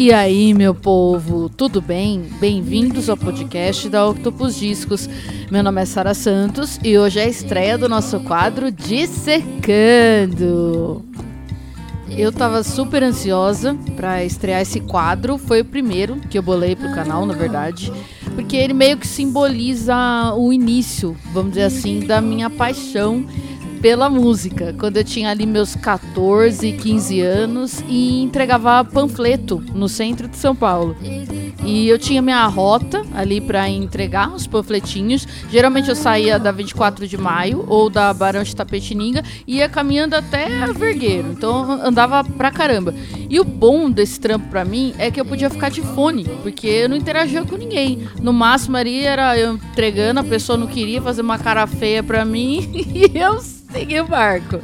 E aí, meu povo, tudo bem? Bem-vindos ao podcast da Octopus Discos. Meu nome é Sara Santos e hoje é a estreia do nosso quadro Dissecando. Eu tava super ansiosa para estrear esse quadro, foi o primeiro que eu bolei pro canal, na verdade, porque ele meio que simboliza o início, vamos dizer assim, da minha paixão pela música, quando eu tinha ali meus 14, 15 anos e entregava panfleto no centro de São Paulo. E eu tinha minha rota ali para entregar os panfletinhos. Geralmente eu saía da 24 de maio ou da Barão de Tapetininga e ia caminhando até a Vergueiro. Então andava pra caramba. E o bom desse trampo para mim é que eu podia ficar de fone, porque eu não interagia com ninguém. No máximo ali era eu entregando, a pessoa não queria fazer uma cara feia para mim e eu segui o barco.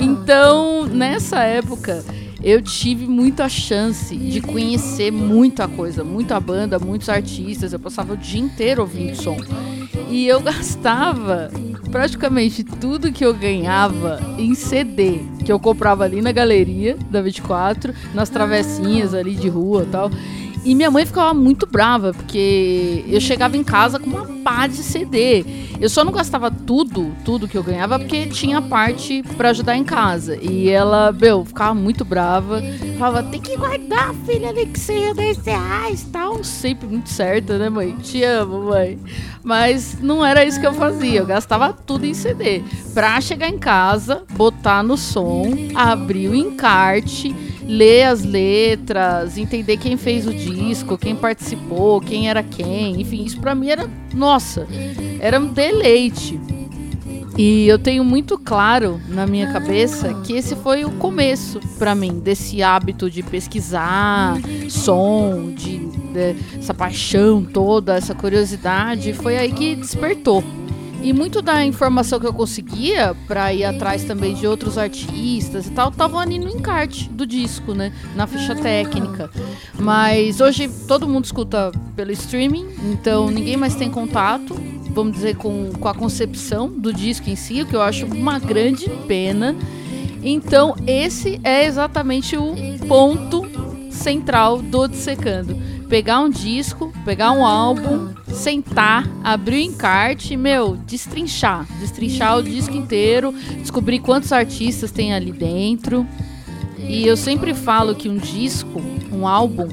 Então, nessa época, eu tive muita chance de conhecer muita coisa, muita banda, muitos artistas. Eu passava o dia inteiro ouvindo som. E eu gastava praticamente tudo que eu ganhava em CD, que eu comprava ali na galeria da 24, nas travessinhas ali de rua e tal. E minha mãe ficava muito brava, porque eu chegava em casa com uma pá de CD. Eu só não gastava tudo, tudo que eu ganhava, porque tinha parte para ajudar em casa. E ela, meu, ficava muito brava. Falava, tem que guardar, filha, ali que seja 10 reais tal. Sempre muito certa, né, mãe? Te amo, mãe. Mas não era isso que eu fazia. Eu gastava tudo em CD. Pra chegar em casa, botar no som, abrir o encarte ler as letras, entender quem fez o disco, quem participou, quem era quem, enfim, isso para mim era, nossa, era um deleite. E eu tenho muito claro na minha cabeça que esse foi o começo para mim desse hábito de pesquisar som, de, de essa paixão toda, essa curiosidade, foi aí que despertou. E muito da informação que eu conseguia para ir atrás também de outros artistas e tal, estavam ali no encarte do disco, né? Na ficha técnica. Mas hoje todo mundo escuta pelo streaming, então ninguém mais tem contato, vamos dizer, com, com a concepção do disco em si, o que eu acho uma grande pena. Então, esse é exatamente o ponto central do Dissecando. Pegar um disco, pegar um álbum, sentar, abrir o encarte, meu, destrinchar. Destrinchar o disco inteiro, descobrir quantos artistas tem ali dentro. E eu sempre falo que um disco, um álbum,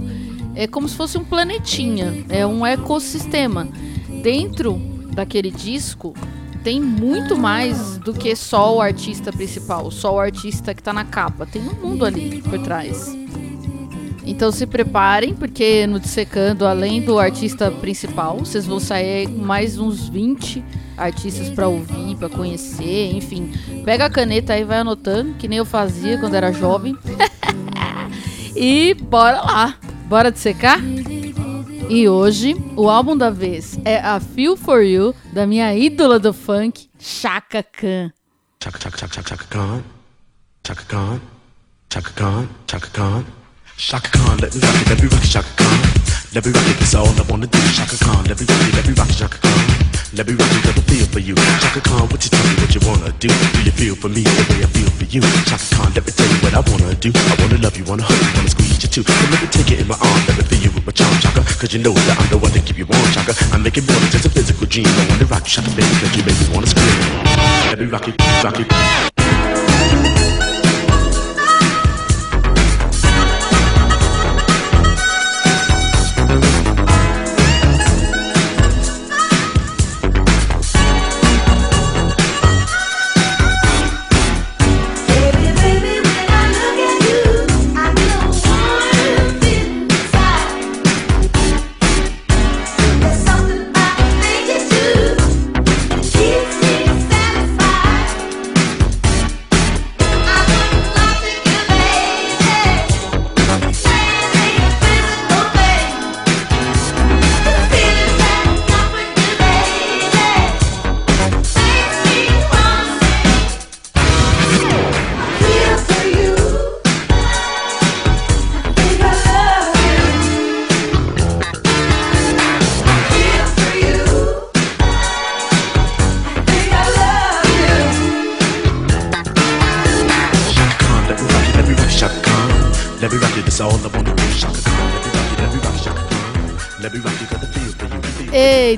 é como se fosse um planetinha, é um ecossistema. Dentro daquele disco tem muito mais do que só o artista principal, só o artista que está na capa. Tem um mundo ali por trás. Então se preparem, porque no Dissecando, além do artista principal, vocês vão sair mais uns 20 artistas para ouvir, para conhecer, enfim. Pega a caneta aí e vai anotando, que nem eu fazia quando era jovem. e bora lá. Bora dissecar? E hoje, o álbum da vez é a Feel For You, da minha ídola do funk, Chaka Khan. Chaka, Chaka, Chaka, Chaka Khan. Chaka Khan. Chaka Khan. Chaka Khan. Shaka Khan, let me rock it, let me rock it, Shaka Khan. Let me rock it, that's all I wanna do. Shaka Khan, let me rock it, let me rock it, Shaka Khan. Let me rock it, let me feel for you. Shaka Khan, what you tell me what you wanna do? Do you feel for me the way I feel for you? Shaka Khan, let me tell you what I wanna do. I wanna love you, wanna hug you, wanna squeeze you too. So let me take it in my arm, let me feel you with my charm, Shaka. Cause you know that I'm the one to keep you warm, Shaka. I make it more than just a physical dream. I wanna rock you, Shaka, baby, make you make me wanna scream. Let me rock it, rock it.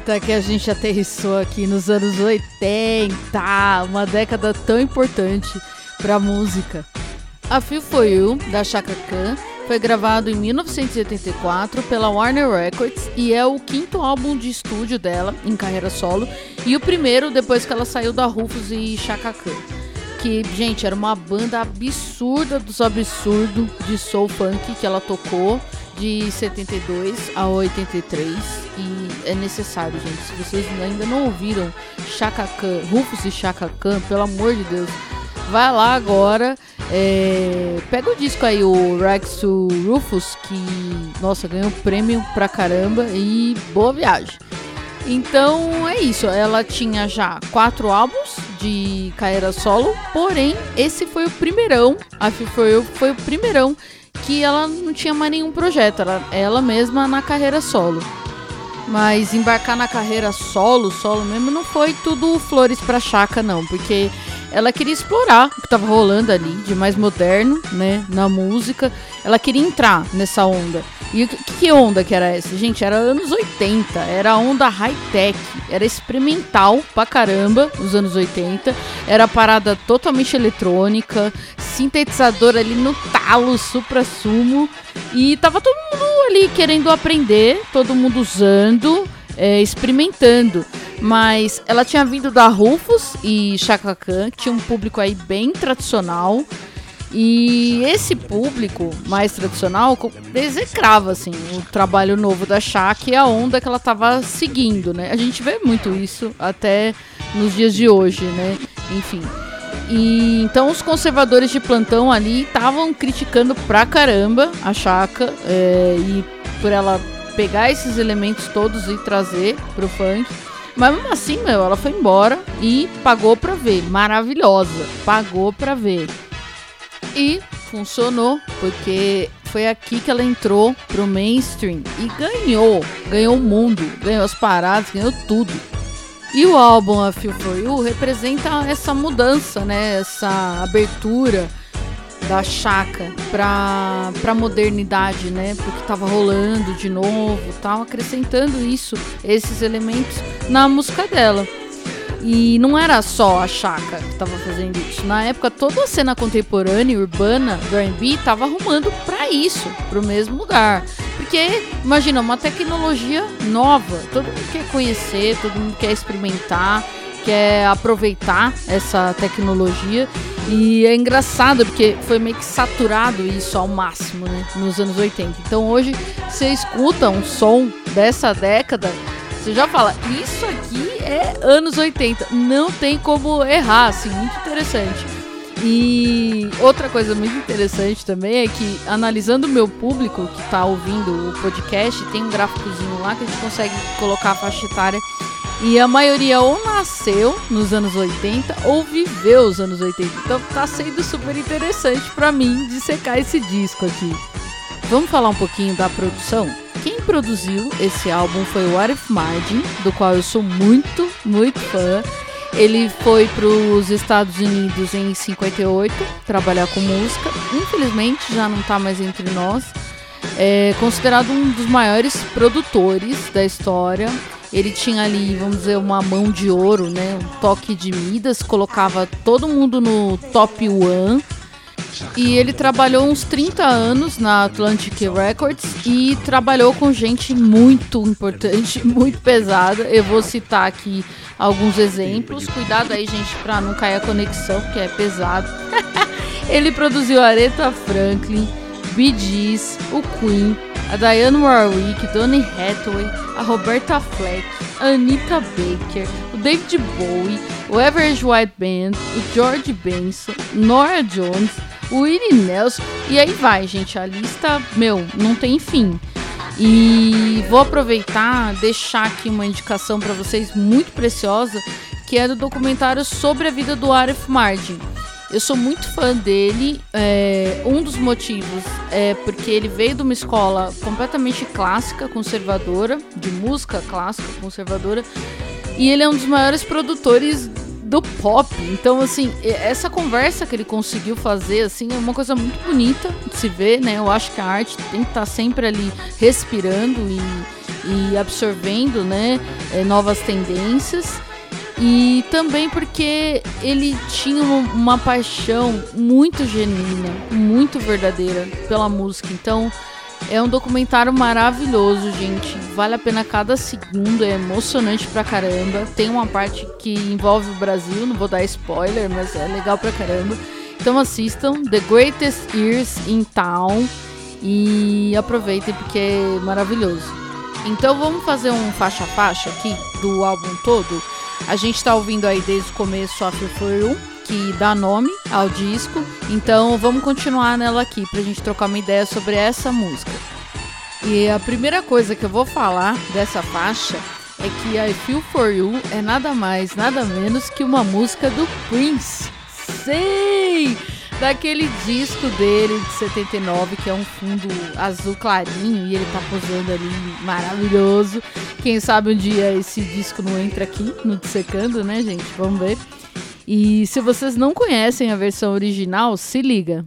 Eita, que a gente aterrissou aqui nos anos 80, uma década tão importante para música. A Feel For You, da Chaka Khan, foi gravado em 1984 pela Warner Records e é o quinto álbum de estúdio dela em carreira solo e o primeiro depois que ela saiu da Rufus e Chaka Khan. Que, gente, era uma banda absurda dos absurdos de soul funk que ela tocou de 72 a 83 e é necessário, gente. Se vocês ainda não ouviram Chaka Khan, Rufus e Chaka Khan, pelo amor de Deus, vai lá agora. É, pega o disco aí, o Rex Rufus, que, nossa, ganhou prêmio pra caramba e boa viagem. Então é isso, ela tinha já quatro álbuns de carreira solo, porém esse foi o primeirão, a foi, foi o primeirão que ela não tinha mais nenhum projeto, era ela mesma na carreira solo. Mas embarcar na carreira solo, solo mesmo, não foi tudo flores pra chaca, não, porque ela queria explorar o que estava rolando ali de mais moderno, né, na música. Ela queria entrar nessa onda. E que, onda que era essa? Gente, era anos 80, era onda high-tech, era experimental pra caramba nos anos 80. Era parada totalmente eletrônica, sintetizador ali no talo, supra-sumo. E tava todo mundo ali querendo aprender, todo mundo usando, é, experimentando. Mas ela tinha vindo da Rufus e Chaka Khan, que tinha um público aí bem tradicional. E esse público mais tradicional execrava assim, o trabalho novo da Shaq e a onda que ela estava seguindo, né? A gente vê muito isso até nos dias de hoje, né? Enfim. E então os conservadores de plantão ali estavam criticando pra caramba a Chaka é, e por ela pegar esses elementos todos e trazer pro funk. Mas mesmo assim, meu, ela foi embora e pagou pra ver. Maravilhosa. Pagou pra ver. E funcionou, porque foi aqui que ela entrou pro mainstream e ganhou. Ganhou o mundo, ganhou as paradas, ganhou tudo. E o álbum A Feel For You representa essa mudança, né? Essa abertura da chaca para para modernidade, né? Porque estava rolando de novo, tal, acrescentando isso, esses elementos na música dela. E não era só a Chaka que estava fazendo isso. Na época, toda a cena contemporânea urbana do R&B estava arrumando para isso, para o mesmo lugar. Porque, imagina, uma tecnologia nova. Todo mundo quer conhecer, todo mundo quer experimentar, quer aproveitar essa tecnologia. E é engraçado porque foi meio que saturado isso ao máximo, né? Nos anos 80. Então hoje você escuta um som dessa década, você já fala, isso aqui é anos 80. Não tem como errar, assim, muito interessante. E outra coisa muito interessante também é que, analisando o meu público que está ouvindo o podcast, tem um gráficozinho lá que a gente consegue colocar a faixa etária e a maioria ou nasceu nos anos 80 ou viveu os anos 80. Então tá sendo super interessante para mim dissecar esse disco aqui. Vamos falar um pouquinho da produção? Quem produziu esse álbum foi o Arif Martin, do qual eu sou muito, muito fã. Ele foi para os Estados Unidos em 58 trabalhar com música. Infelizmente já não está mais entre nós. É considerado um dos maiores produtores da história. Ele tinha ali, vamos dizer, uma mão de ouro, né? Um toque de Midas, colocava todo mundo no top one. E ele trabalhou uns 30 anos na Atlantic Records e trabalhou com gente muito importante, muito pesada. Eu vou citar aqui alguns exemplos. Cuidado aí, gente, para não cair a conexão, porque é pesado. ele produziu Aretha Franklin, Bee Gees, o Queen, a Diane Warwick, Donny Hathaway, a Roberta Fleck, a Anita Baker, o David Bowie, o Average White Band, o George Benson, Nora Jones, o Nelson e aí vai, gente. A lista, meu, não tem fim. E vou aproveitar, deixar aqui uma indicação para vocês muito preciosa, que é do documentário sobre a vida do Arif Martin. Eu sou muito fã dele. É, um dos motivos é porque ele veio de uma escola completamente clássica, conservadora, de música clássica, conservadora, e ele é um dos maiores produtores do pop. Então, assim, essa conversa que ele conseguiu fazer, assim, é uma coisa muito bonita de se ver, né? Eu acho que a arte tem que estar tá sempre ali respirando e, e absorvendo, né? É, novas tendências. E também porque ele tinha uma paixão muito genuína, muito verdadeira pela música. Então, é um documentário maravilhoso, gente. Vale a pena cada segundo, é emocionante pra caramba. Tem uma parte que envolve o Brasil, não vou dar spoiler, mas é legal pra caramba. Então assistam The Greatest Years in Town e aproveitem porque é maravilhoso. Então vamos fazer um faixa a faixa aqui do álbum todo. A gente tá ouvindo aí desde o começo a For You, que dá nome ao disco. Então vamos continuar nela aqui pra gente trocar uma ideia sobre essa música. E a primeira coisa que eu vou falar dessa faixa é que I Feel For You é nada mais, nada menos que uma música do Prince. Sim! Daquele disco dele de 79, que é um fundo azul clarinho e ele tá posando ali maravilhoso. Quem sabe um dia esse disco não entra aqui no Dissecando, né, gente? Vamos ver. E se vocês não conhecem a versão original, se liga.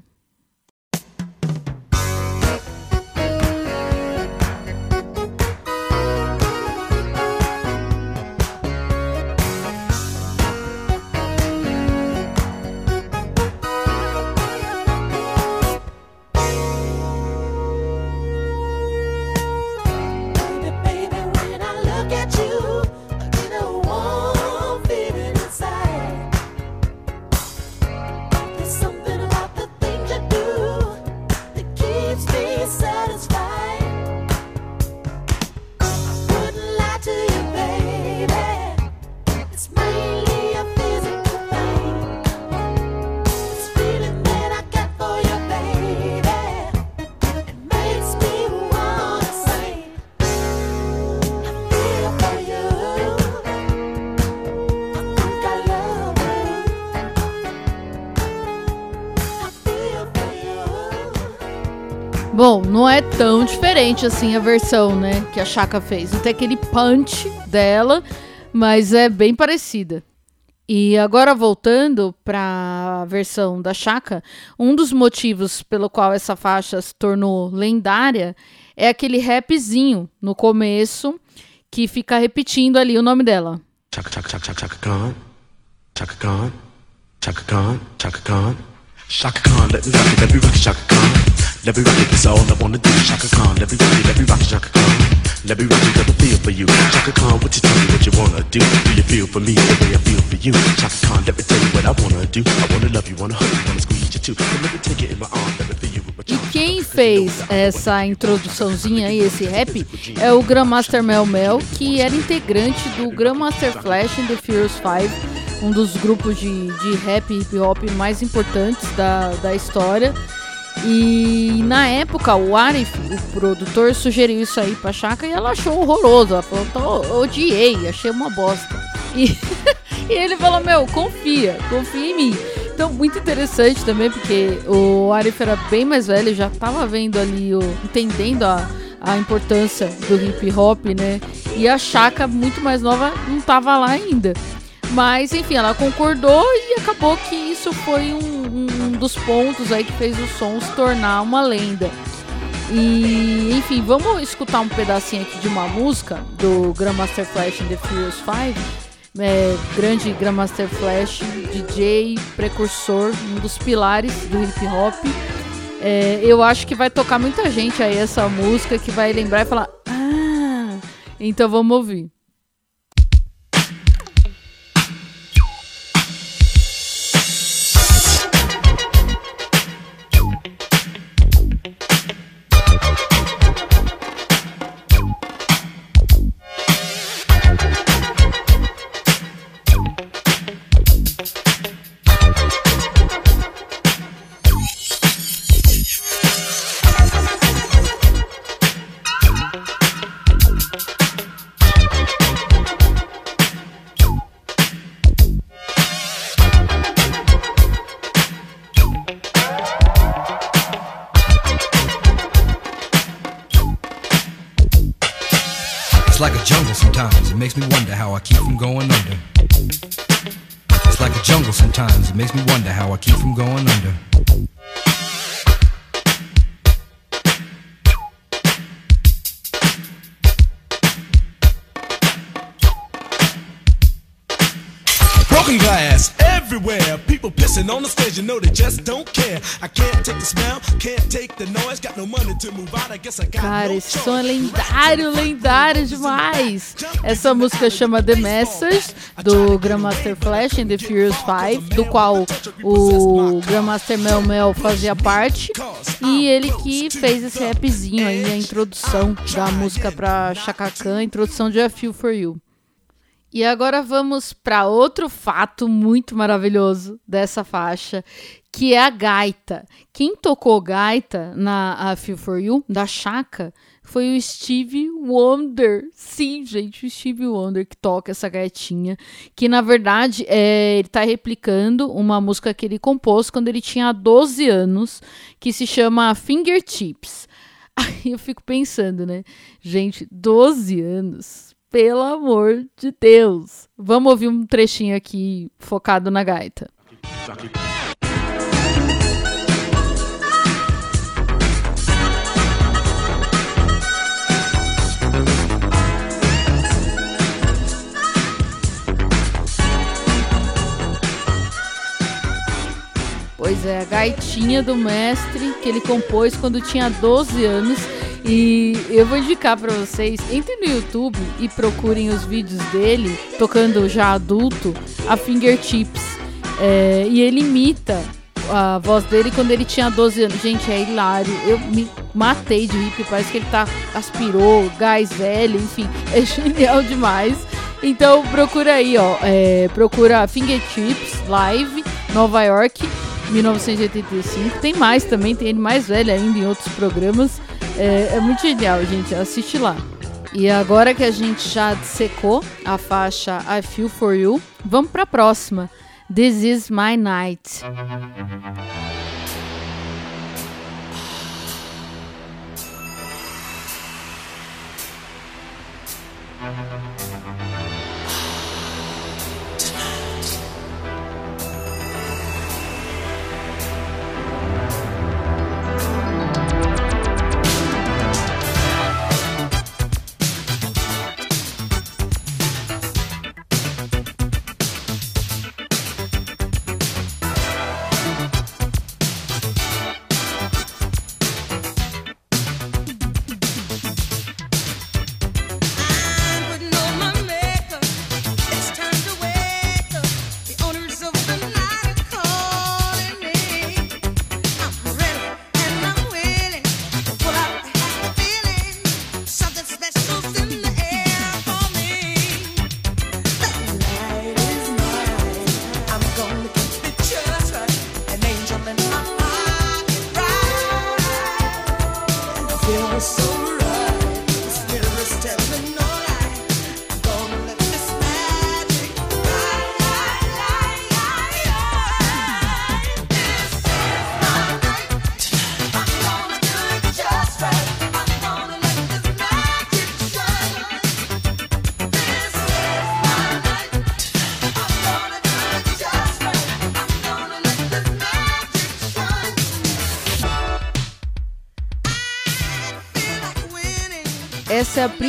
Diferente assim a versão, né, que a Chaka fez. Tem aquele punch dela, mas é bem parecida. E agora voltando para a versão da Chaka, um dos motivos pelo qual essa faixa se tornou lendária é aquele rapzinho no começo que fica repetindo ali o nome dela. Chaka Chaka Chaka Chaka Khan. Chaka Khan. Chaka Khan. Chaka Khan. Chaka Khan, let me rock it, let me rock it, Chaka Khan. Let me rock it, cause all I wanna do Khan. Let me rock it, let me rock it, Chaka Khan. Let me rock it, got a feel for you. Chaka Khan, what you tell me what you wanna do? Do you feel for me the way I feel for you? Chaka Khan, let me tell you what I wanna do. I wanna love you, wanna hug you, wanna squeeze you too. And let me take it in my arm, let me feel you. E quem fez essa introduçãozinha aí, esse rap, é o Grandmaster Mel Mel, que era integrante do Grandmaster Flash in the Furious 5, um dos grupos de, de rap e hip hop mais importantes da, da história. E na época o Arif, o produtor, sugeriu isso aí pra Chaka e ela achou horroroso. Ela falou, odiei, achei uma bosta. E, e ele falou, meu, confia, confia em mim. Então, muito interessante também, porque o Arif era bem mais velho, já tava vendo ali, o, entendendo a, a importância do hip hop, né? E a Chaka, muito mais nova, não tava lá ainda. Mas, enfim, ela concordou e acabou que isso foi um, um dos pontos aí que fez o som se tornar uma lenda. E, enfim, vamos escutar um pedacinho aqui de uma música do Grandmaster Flash in the Furious 5. É, grande Grandmaster Flash, DJ, precursor, um dos pilares do hip hop. É, eu acho que vai tocar muita gente aí essa música que vai lembrar e falar: Ah! Então vamos ouvir. Cara, esse som é lendário, lendário demais. Essa música chama The Message, do Grandmaster Flash and the Furious 5, do qual o Grandmaster Mel Mel fazia parte. E ele que fez esse rapzinho aí, a introdução da música pra Chaka Khan, a introdução de A Feel For You. E agora vamos para outro fato muito maravilhoso dessa faixa, que é a gaita. Quem tocou gaita na Feel For You, da Chaka, foi o Steve Wonder. Sim, gente, o Steve Wonder que toca essa gaitinha. Que na verdade é, ele está replicando uma música que ele compôs quando ele tinha 12 anos, que se chama Fingertips. Aí eu fico pensando, né? Gente, 12 anos pelo amor de Deus. Vamos ouvir um trechinho aqui focado na gaita. Pois é, a gaitinha do mestre que ele compôs quando tinha 12 anos e eu vou indicar para vocês, entrem no YouTube e procurem os vídeos dele tocando já adulto a Fingertips. É, e ele imita a voz dele quando ele tinha 12 anos. Gente, é hilário. Eu me matei de rir, parece que ele tá aspirou, gás velho, enfim, é genial demais. Então procura aí, ó, é, procura Fingertips Live Nova York 1985. Tem mais também, tem ele mais velho ainda em outros programas. É, é muito genial, gente. Assiste lá. E agora que a gente já secou a faixa I Feel For You, vamos para a próxima. This Is My Night.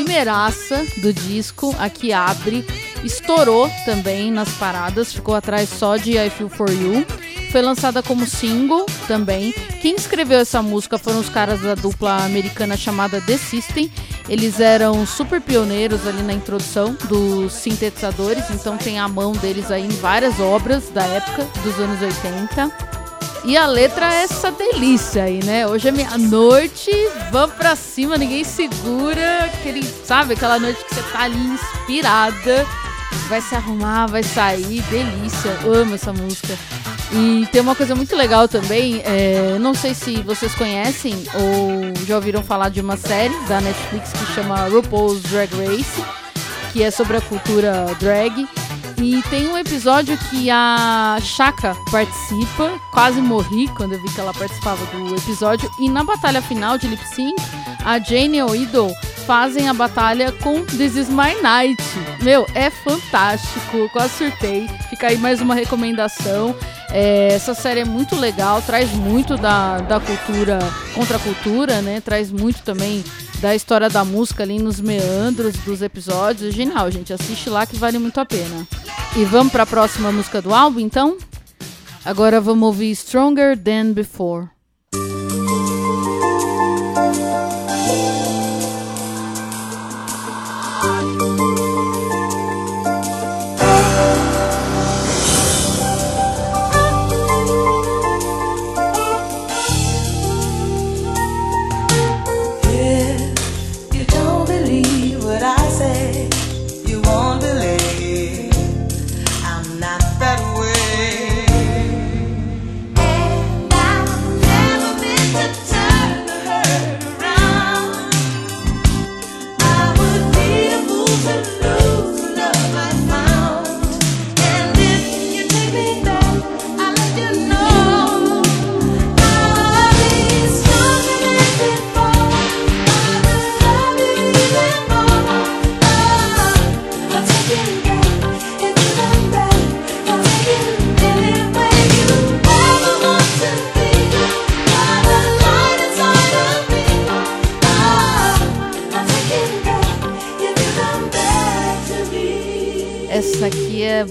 Primeiraça do disco, a que abre. Estourou também nas paradas, ficou atrás só de I Feel For You. Foi lançada como single também. Quem escreveu essa música foram os caras da dupla americana chamada The System. Eles eram super pioneiros ali na introdução dos sintetizadores, então tem a mão deles aí em várias obras da época, dos anos 80. E a letra é essa delícia aí, né? Hoje é meia-noite, vamos pra cima, ninguém segura. Aquele, sabe, aquela noite que você tá ali inspirada, vai se arrumar, vai sair, delícia. Amo essa música. E tem uma coisa muito legal também, é, não sei se vocês conhecem ou já ouviram falar de uma série da Netflix que chama RuPaul's Drag Race, que é sobre a cultura drag. E tem um episódio que a Chaka participa. Quase morri quando eu vi que ela participava do episódio. E na batalha final de Lip Sync, a Jane Oido fazem a batalha com This Is My Night. Meu, é fantástico, quase surtei. Fica aí mais uma recomendação. É, essa série é muito legal, traz muito da, da cultura, contra a cultura, né? Traz muito também da história da música ali nos meandros dos episódios. Genial, gente. Assiste lá que vale muito a pena. E vamos para a próxima música do álbum, então? Agora vamos ouvir Stronger Than Before.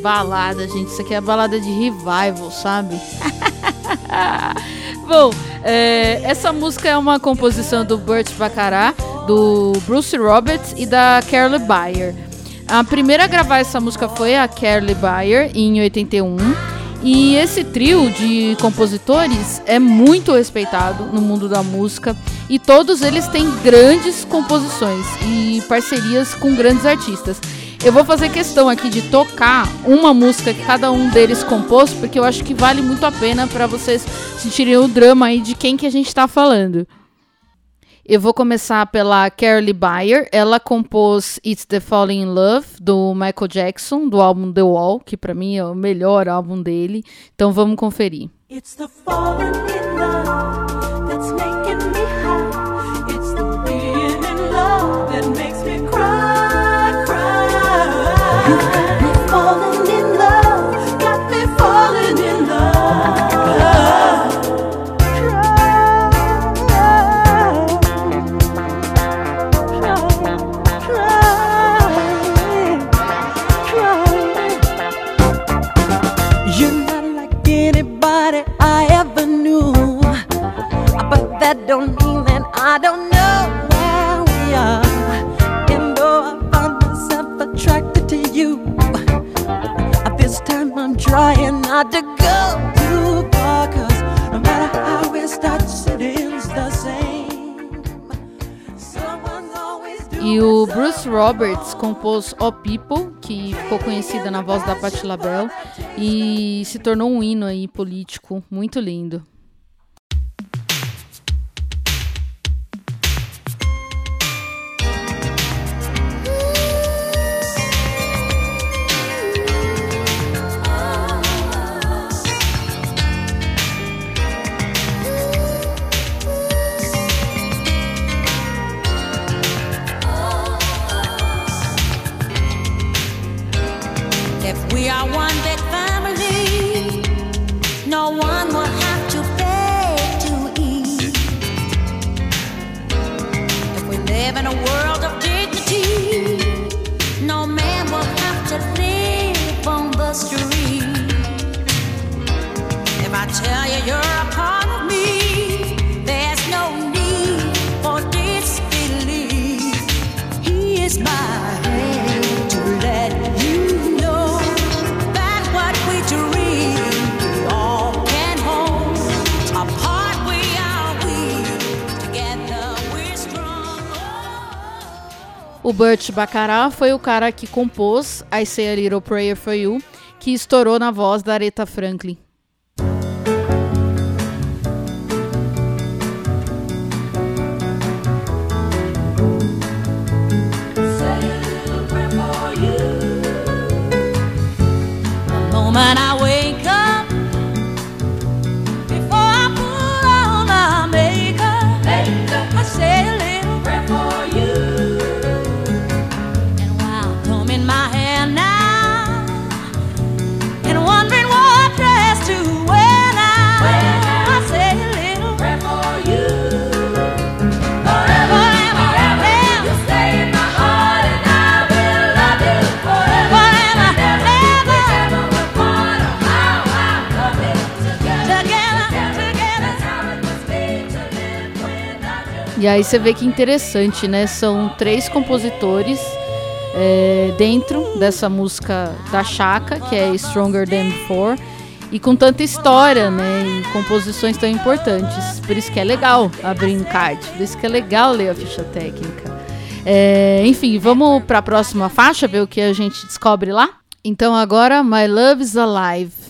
Balada, gente. Isso aqui é balada de revival, sabe? Bom, é, essa música é uma composição do Burt Bacharach, do Bruce Roberts e da Carly Bayer. A primeira a gravar essa música foi a Carly Bayer, em 81. E esse trio de compositores é muito respeitado no mundo da música e todos eles têm grandes composições e parcerias com grandes artistas. Eu vou fazer questão aqui de tocar uma música que cada um deles compôs, porque eu acho que vale muito a pena para vocês sentirem o drama aí de quem que a gente está falando. Eu vou começar pela Carly Bayer. Ela compôs It's the Falling in Love do Michael Jackson, do álbum The Wall, que para mim é o melhor álbum dele. Então vamos conferir. It's the falling in love that's making me high. It's the being in love that makes Roberts compôs O People, que ficou conhecida na voz da Patti LaBelle e se tornou um hino aí político muito lindo. O Burt Bacharach foi o cara que compôs I Say a Little Prayer for You, que estourou na voz da Aretha Franklin. E aí você vê que interessante, né? São três compositores é, dentro dessa música da Chaka, que é Stronger Than Before, e com tanta história, né? E composições tão importantes. Por isso que é legal abrir um card, por isso que é legal ler a ficha técnica. É, enfim, vamos para a próxima faixa, ver o que a gente descobre lá? Então agora, My Love is Alive.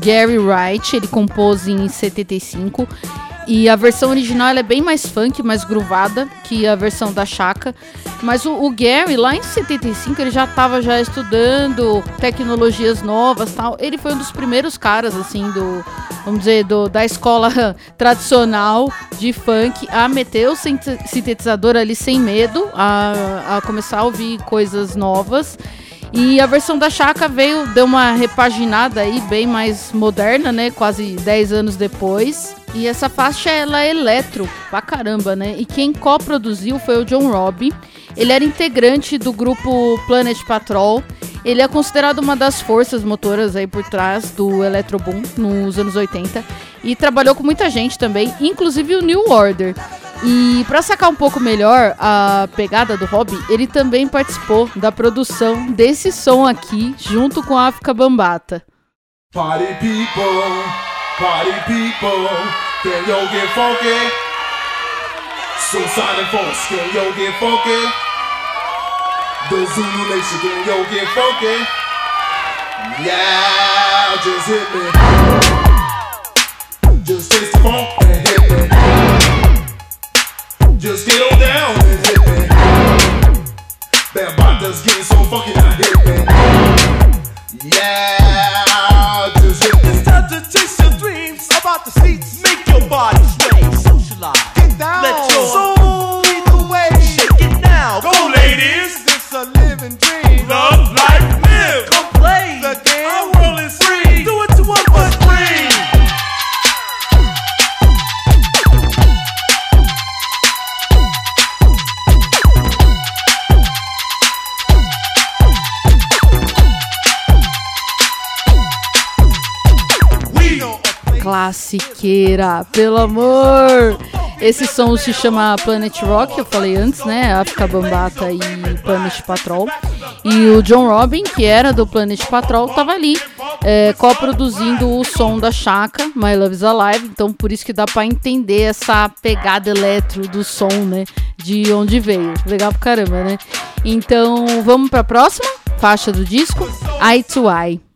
Gary Wright, ele compôs em 75. E a versão original é bem mais funk, mais groovada que a versão da Chaka. Mas o, o, Gary, lá em 75, ele já estava já estudando tecnologias novas tal. Ele foi um dos primeiros caras, assim, do, vamos dizer, do, da escola tradicional de funk a meter o sintetizador ali sem medo, a, a começar a ouvir coisas novas. E a versão da Chaka veio, deu uma repaginada aí, bem mais moderna, né? Quase 10 anos depois. E essa faixa ela é eletro pra caramba, né? E quem co-produziu foi o John Robbie. Ele era integrante do grupo Planet Patrol. Ele é considerado uma das forças motoras aí por trás do Electroboom nos anos 80 e trabalhou com muita gente também, inclusive o New Order. E para sacar um pouco melhor a pegada do hobby, ele também participou da produção desse som aqui, junto com a África Bambata. Party people, party people, So silent folks, can you get funky? The Zulu Nation, can you get funky? Yeah, just hit me. Just taste the funk classiqueira, pelo amor! Esse som se chama Planet Rock, eu falei antes, né? África Bambata e Planet Patrol. E o John Robin, que era do Planet Patrol, tava ali, é, co-produzindo o som da Chaka, My Love is Alive. Então, por isso que dá para entender essa pegada eletro do som, né? De onde veio. Legal pra caramba, né? Então, vamos pra próxima faixa do disco, Eye to Eye.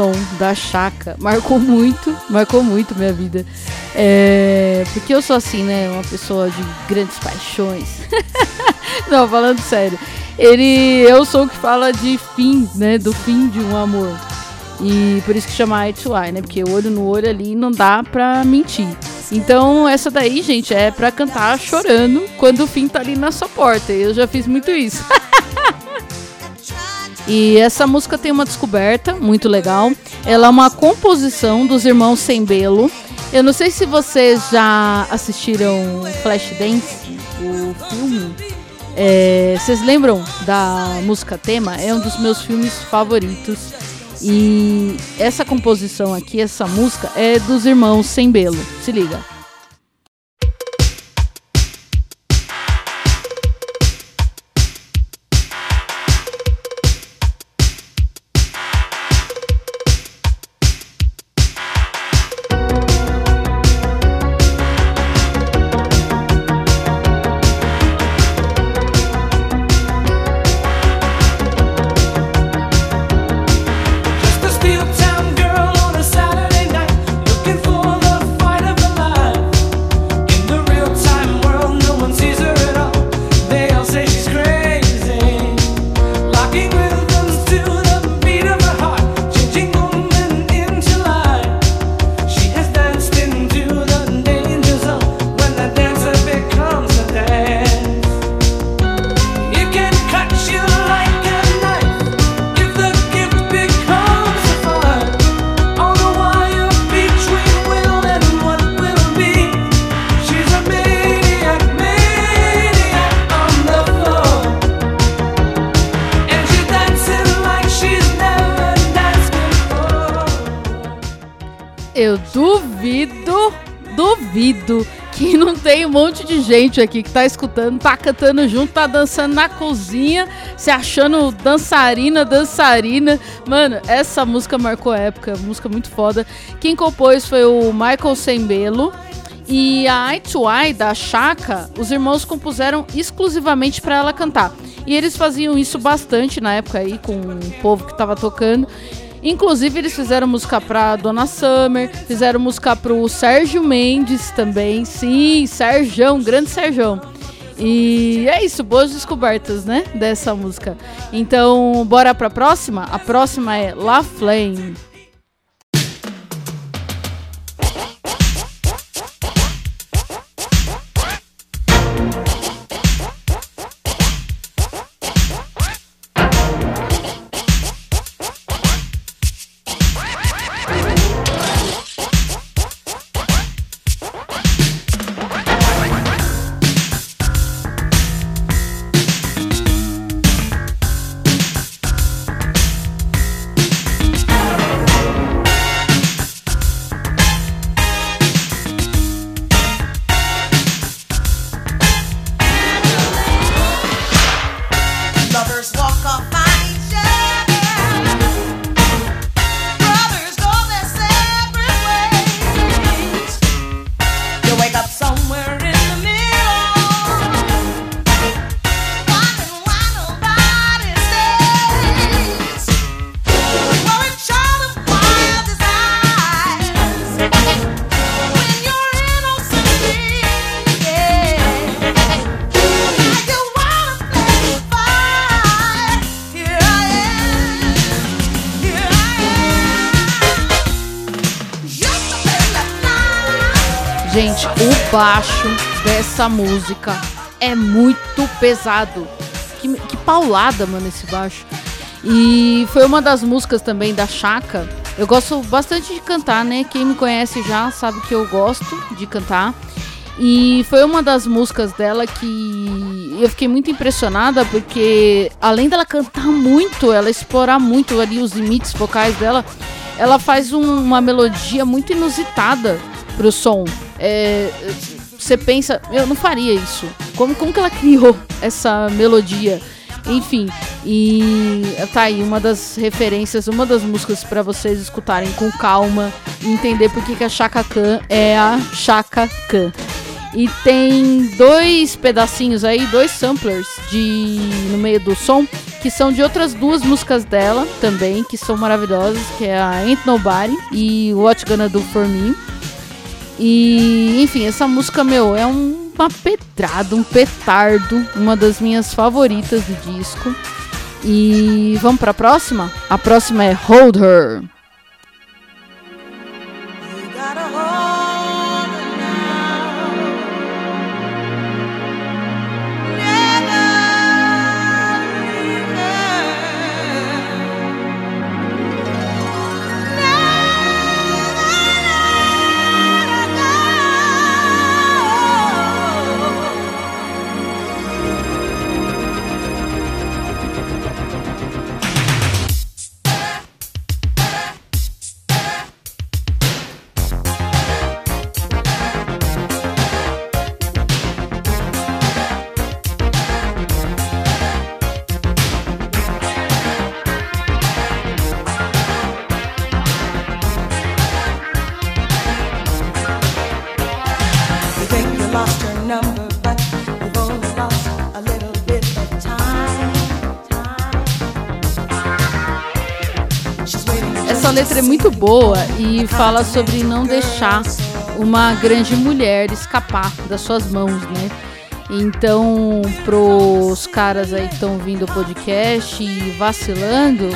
Som da Chaka marcou muito, marcou muito minha vida. É, porque eu sou assim, né? Uma pessoa de grandes paixões. Não, falando sério. Ele é o som que fala de fim, né? Do fim de um amor. E por isso que chama Eye to Eye, né? Porque olho no olho ali não dá pra mentir. Então, essa daí, gente, é pra cantar chorando quando o fim tá ali na sua porta. Eu já fiz muito isso. E essa música tem uma descoberta muito legal. Ela é uma composição dos irmãos Sembelo. Eu não sei se vocês já assistiram Flashdance, o filme. É, vocês lembram da música tema? É um dos meus filmes favoritos. E essa composição aqui, essa música, é dos irmãos Sembelo. Se liga. Gente aqui que tá escutando, tá cantando junto, tá dançando na cozinha, se achando dançarina, dançarina. Mano, essa música marcou época, música muito foda. Quem compôs foi o Michael Sembelo. E a Eye to Eye da Chaka, os irmãos compuseram exclusivamente para ela cantar. E eles faziam isso bastante na época aí com o povo que tava tocando. Inclusive, eles fizeram música pra Dona Summer, fizeram música pro Sérgio Mendes também. Sim, Sérgio, grande Sérgio. E é isso, boas descobertas, né? Dessa música. Então, bora pra próxima? A próxima é La Flame. Baixo dessa música é muito pesado. Que, que paulada, mano, esse baixo. E foi uma das músicas também da Chaka. Eu gosto bastante de cantar, né? Quem me conhece já sabe que eu gosto de cantar. E foi uma das músicas dela que eu fiquei muito impressionada porque além dela cantar muito, ela explorar muito ali os limites vocais dela, ela faz um, uma melodia muito inusitada pro som. É, você pensa, eu não faria isso. Como, como que ela criou essa melodia? Enfim, e tá aí uma das referências, uma das músicas para vocês escutarem com calma e entender por que, que a Chaka Khan é a Chaka Khan. E tem dois pedacinhos aí, dois samplers de no meio do som que são de outras duas músicas dela também, que são maravilhosas, que é a Ain't Nobody e What Gonna Do For Me. E, enfim, essa música, meu, é um, uma pedrada, um petardo, uma das minhas favoritas do disco. E vamos para a próxima? A próxima é Hold Her. Letra é muito boa e fala sobre não deixar uma grande mulher escapar das suas mãos, né? Então, pros caras aí que estão ouvindo o podcast e vacilando,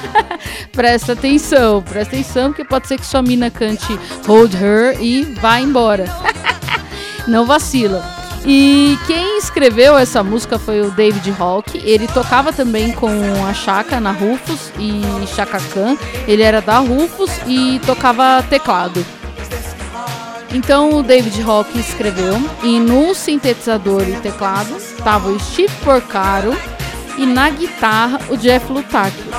presta atenção, presta atenção, porque pode ser que sua mina cante Hold Her e vá embora. Não vacila. E quem escreveu essa música foi o David Hawk. Ele tocava também com a Chaka na Rufus e Chaka Khan. Ele era da Rufus e tocava teclado. Então o David Hawk escreveu e no sintetizador e teclado estava o Steve Porcaro e na guitarra o Jeff Lutaki.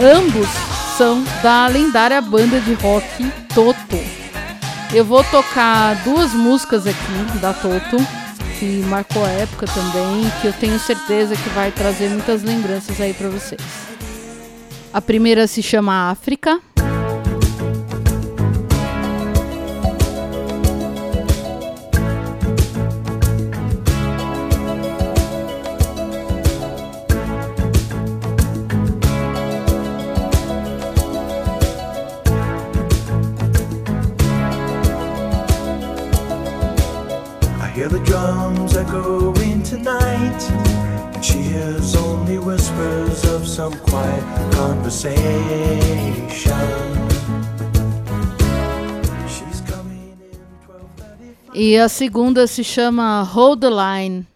Ambos são da lendária banda de rock Toto. Eu vou tocar duas músicas aqui da Toto que marcou a época também, que eu tenho certeza que vai trazer muitas lembranças aí para vocês. A primeira se chama África. going tonight. And she hears only whispers of some quiet conversation. E a segunda se chama Hold the Line.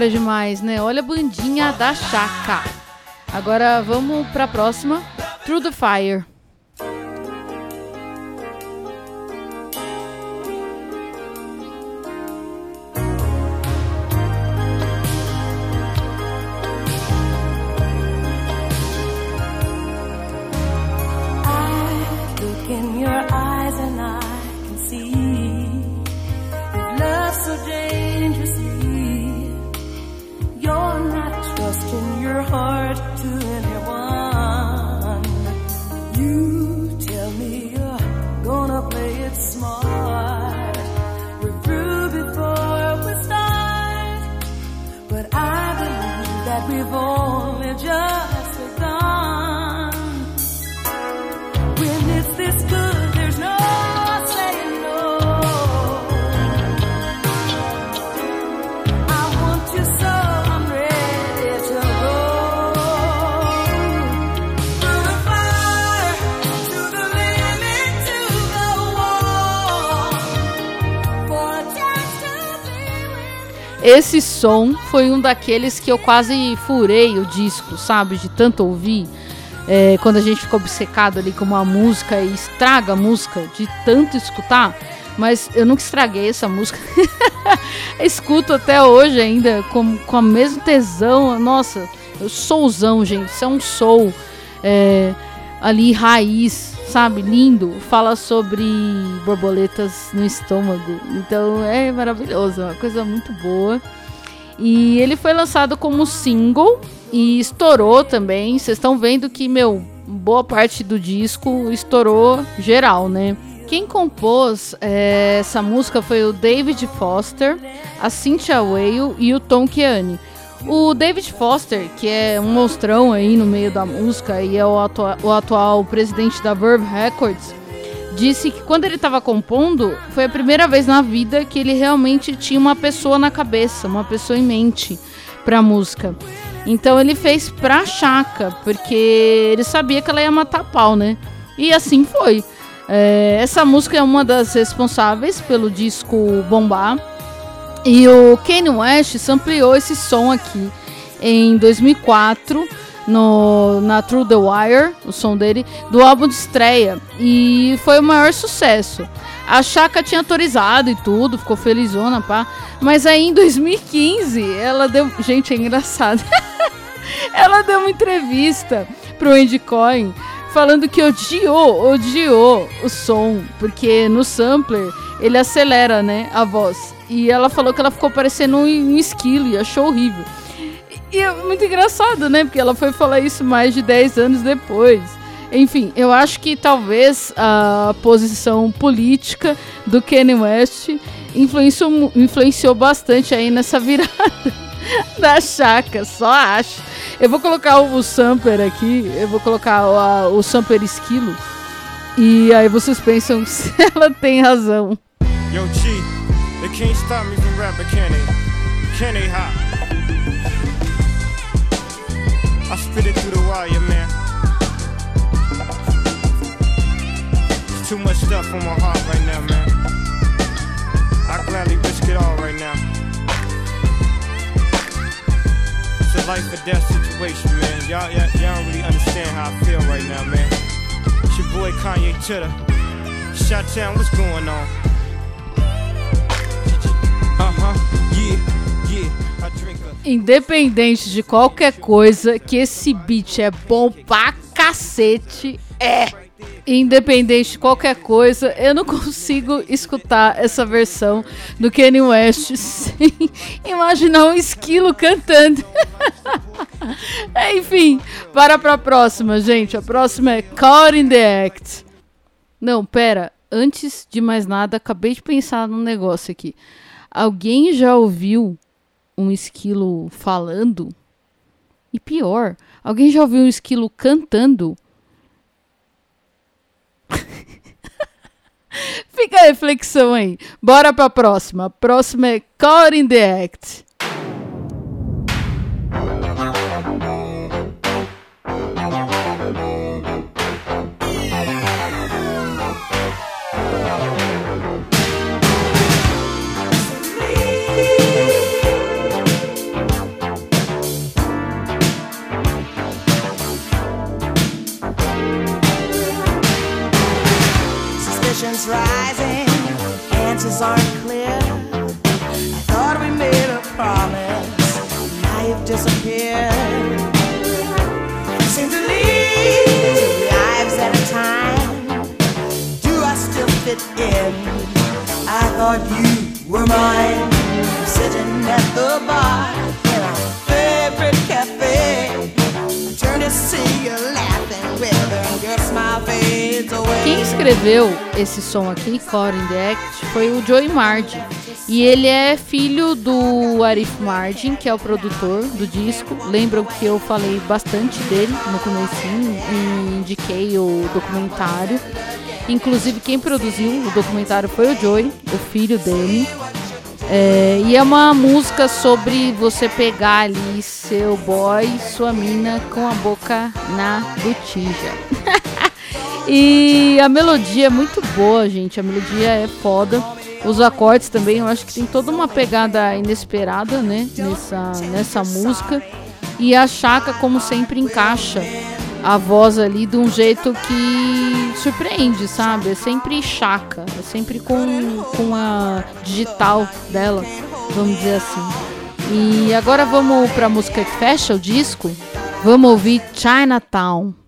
Hora demais, né? Olha a bandinha da Chaca. Agora vamos para a próxima. Through the Fire. Esse som foi um daqueles que eu quase furei o disco, sabe? De tanto ouvir. É, quando a gente fica obcecado ali com uma música e estraga a música de tanto escutar. Mas eu nunca estraguei essa música. Escuto até hoje ainda com, com a mesma tesão. Nossa, eu souzão, gente. Isso é um soul é, ali raiz, sabe? Lindo. Fala sobre borboletas no estômago. Então é maravilhoso, é uma coisa muito boa. E ele foi lançado como single e estourou também. Vocês estão vendo que, meu, boa parte do disco estourou geral, né? Quem compôs é, essa música foi o David Foster, a Cynthia Whale e o Tom Keane. O David Foster, que é um monstrão aí no meio da música e é o, atua o atual presidente da Verve Records, disse que quando ele estava compondo, foi a primeira vez na vida que ele realmente tinha uma pessoa na cabeça, uma pessoa em mente para a música. Então ele fez pra Chaka, porque ele sabia que ela ia matar pau, né? E assim foi. É, essa música é uma das responsáveis pelo disco bombar. E o Kanye West ampliou esse som aqui em 2004 no, na Through the Wire, o som dele, do álbum de estreia. E foi o maior sucesso. A Chaka tinha autorizado e tudo, ficou felizona, pá. Mas aí em 2015, ela deu. Gente, é engraçado. ela deu uma entrevista pro Andy Coin falando que odiou, odiou o som, porque no sampler ele acelera, né, a voz. E ela falou que ela ficou parecendo um, esquilo e achou horrível. E é muito engraçado, né, porque ela foi falar isso mais de 10 anos depois. Enfim, eu acho que talvez a posição política do Kanye West influenciou, influenciou bastante aí nessa virada da chaca, só acho. Eu vou colocar o sampler aqui, eu vou colocar o, a, o esquilo. E aí vocês pensam se ela tem razão. Yo, G, they can't stop me from rapping, can they? Can they hop? I spit it through the wire, man. There's too much stuff on my heart right now, man. I gladly risk it all right now. It's a life or death situation, man. Y'all, y'all, y'all don't really understand how I feel right now, man. It's your boy Kanye Titter. Shot Town, what's going on? Independente de qualquer coisa, que esse beat é bom pra cacete, é independente de qualquer coisa, eu não consigo escutar essa versão do Kanye West sem imaginar um esquilo cantando. Enfim, para pra próxima, gente. A próxima é Caught in the Act. Não, pera. Antes de mais nada, acabei de pensar num negócio aqui. Alguém já ouviu um esquilo falando? E pior, alguém já ouviu um esquilo cantando? Fica a reflexão aí. Bora pra próxima. A próxima é Caught in the Act. Answers aren't clear. I thought we made a promise, now you've disappeared. Seem to two lives at a time. Do I still fit in? I thought you were mine, sitting at the bar Quem escreveu esse som aqui, Caught in the Act, foi o Joey Martin. E ele é filho do Arif Martin, que é o produtor do disco. Lembram que eu falei bastante dele no comecinho e indiquei o documentário. Inclusive quem produziu o documentário foi o Joey, o filho dele. É, e é uma música sobre você pegar ali seu boy, sua mina com a boca na botija. e a melodia é muito boa, gente. A melodia é foda. Os acordes também, eu acho que tem toda uma pegada inesperada, né? Nessa, nessa música. E a Chaka, como sempre, encaixa a voz ali de um jeito que surpreende, sabe? É sempre chaca, é sempre com, com a digital dela, vamos dizer assim. E agora vamos para a música que fecha o disco. Vamos ouvir Chinatown.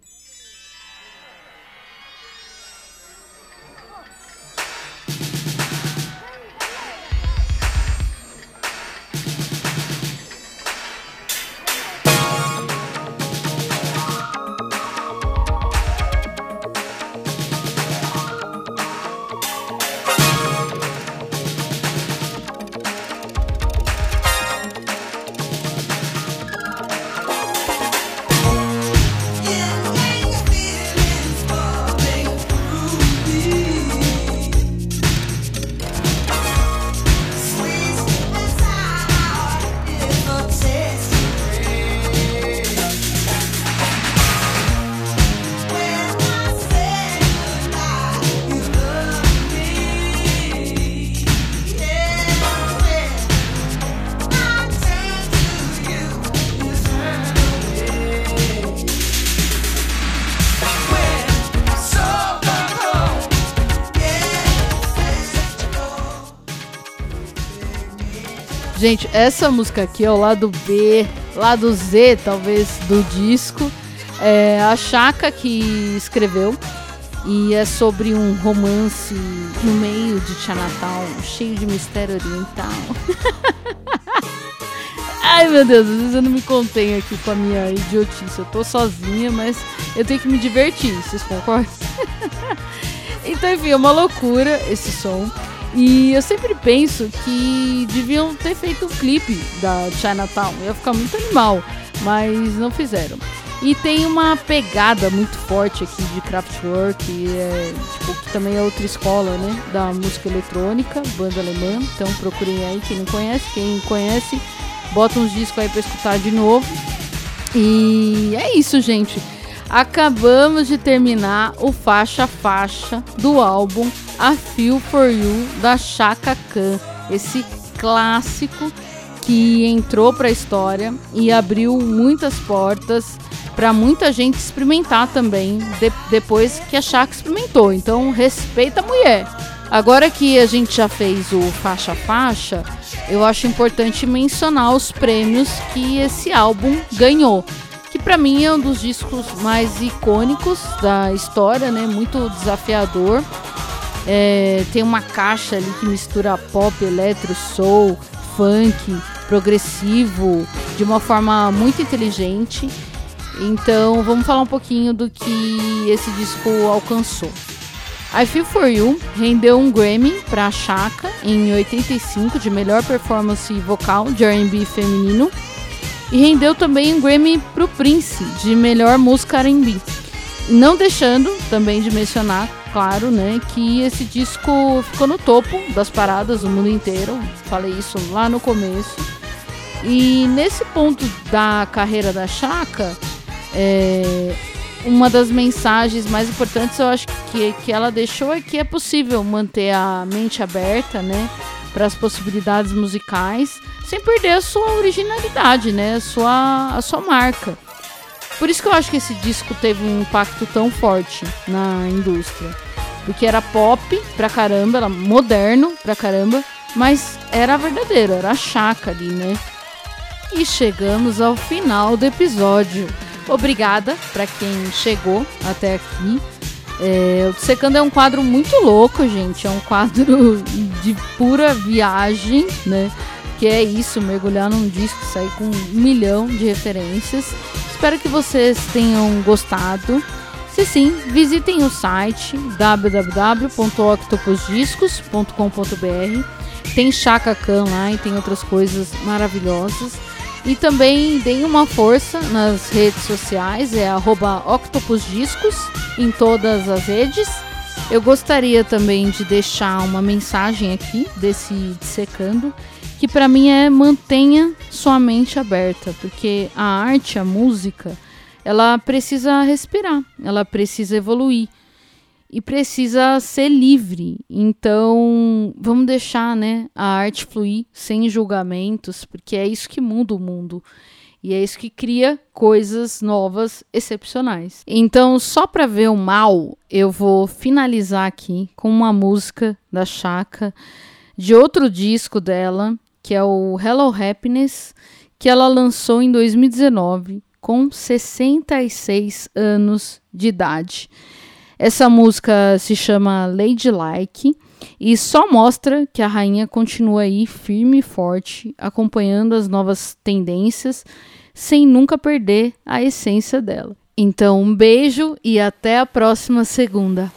Gente, essa música aqui é o lado B, lado Z, talvez, do disco. É a Chaka que escreveu. E é sobre um romance no meio de Chinatown, cheio de mistério oriental. Ai meu Deus, às vezes eu não me contenho aqui com a minha idiotice. Eu tô sozinha, mas eu tenho que me divertir, vocês concordam? então, enfim, é uma loucura esse som. E eu sempre penso que deviam ter feito um clipe da Chinatown. Ia ficar muito animal, mas não fizeram. E tem uma pegada muito forte aqui de Kraftwerk, é, tipo, que também é outra escola, né, da música eletrônica, banda alemã. Então procurem aí quem não conhece, quem conhece, bota uns discos aí para escutar de novo. E é isso, gente. Acabamos de terminar o faixa faixa do álbum A Feel for You da Chaka Khan, esse clássico que entrou para a história e abriu muitas portas para muita gente experimentar também de, depois que a Chaka experimentou. Então, respeita a mulher. Agora que a gente já fez o faixa faixa, eu acho importante mencionar os prêmios que esse álbum ganhou. Para mim é um dos discos mais icônicos da história, né? Muito desafiador. É, tem uma caixa ali que mistura pop, eletro, soul, funk, progressivo, de uma forma muito inteligente. Então vamos falar um pouquinho do que esse disco alcançou. I Feel For You rendeu um Grammy para Chaka em 85 de melhor performance vocal de R&B feminino e rendeu também um Grammy para o Prince de melhor música R&B. Não deixando também de mencionar, claro, né, que esse disco ficou no topo das paradas do mundo inteiro. Falei isso lá no começo. E nesse ponto da carreira da Chaka, é, uma das mensagens mais importantes eu acho que, que ela deixou é que é possível manter a mente aberta, né, para as possibilidades musicais, sem perder a sua originalidade, né, a sua, a sua marca. Por isso que eu acho que esse disco teve um impacto tão forte na indústria. Porque era pop pra caramba, era moderno pra caramba, mas era verdadeiro, era chaca ali, né? E chegamos ao final do episódio. Obrigada para quem chegou até aqui. É, o Secando é um quadro muito louco, gente. É um quadro de pura viagem, né? Que é isso, mergulhar num disco, sair com um milhão de referências. Espero que vocês tenham gostado. Se sim, visitem o site www.octopusdiscos.com.br. Tem Chaka Khan lá e tem outras coisas maravilhosas. E também deem uma força nas redes sociais, é octopusdiscos em todas as redes. Eu gostaria também de deixar uma mensagem aqui desse dissecando, que para mim é mantenha sua mente aberta, porque a arte, a música, ela precisa respirar, ela precisa evoluir e precisa ser livre. Então, vamos deixar, né, a arte fluir sem julgamentos, porque é isso que muda o mundo. E é isso que cria coisas novas, excepcionais. Então, só para ver o mal, eu vou finalizar aqui com uma música da Chaka, de outro disco dela, que é o Hello Happiness, que ela lançou em 2019, com 66 anos de idade. Essa música se chama Ladylike e só mostra que a rainha continua aí firme e forte, acompanhando as novas tendências, sem nunca perder a essência dela. Então, um beijo e até a próxima segunda.